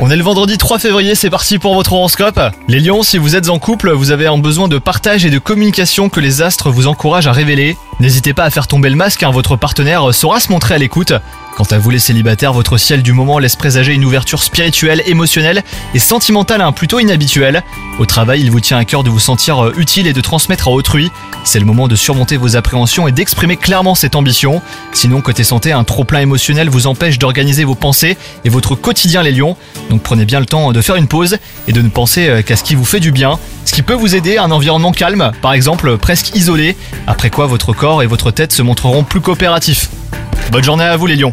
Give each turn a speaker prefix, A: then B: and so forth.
A: On est le vendredi 3 février, c'est parti pour votre horoscope. Les lions, si vous êtes en couple, vous avez un besoin de partage et de communication que les astres vous encouragent à révéler. N'hésitez pas à faire tomber le masque car votre partenaire saura se montrer à l'écoute. Quant à vous les célibataires, votre ciel du moment laisse présager une ouverture spirituelle, émotionnelle et sentimentale hein, plutôt inhabituelle. Au travail, il vous tient à cœur de vous sentir euh, utile et de transmettre à autrui. C'est le moment de surmonter vos appréhensions et d'exprimer clairement cette ambition. Sinon, côté santé, un trop-plein émotionnel vous empêche d'organiser vos pensées et votre quotidien les lions. Donc prenez bien le temps de faire une pause et de ne penser euh, qu'à ce qui vous fait du bien. Ce qui peut vous aider, un environnement calme, par exemple presque isolé, après quoi votre corps et votre tête se montreront plus coopératifs. Bonne journée à vous les lions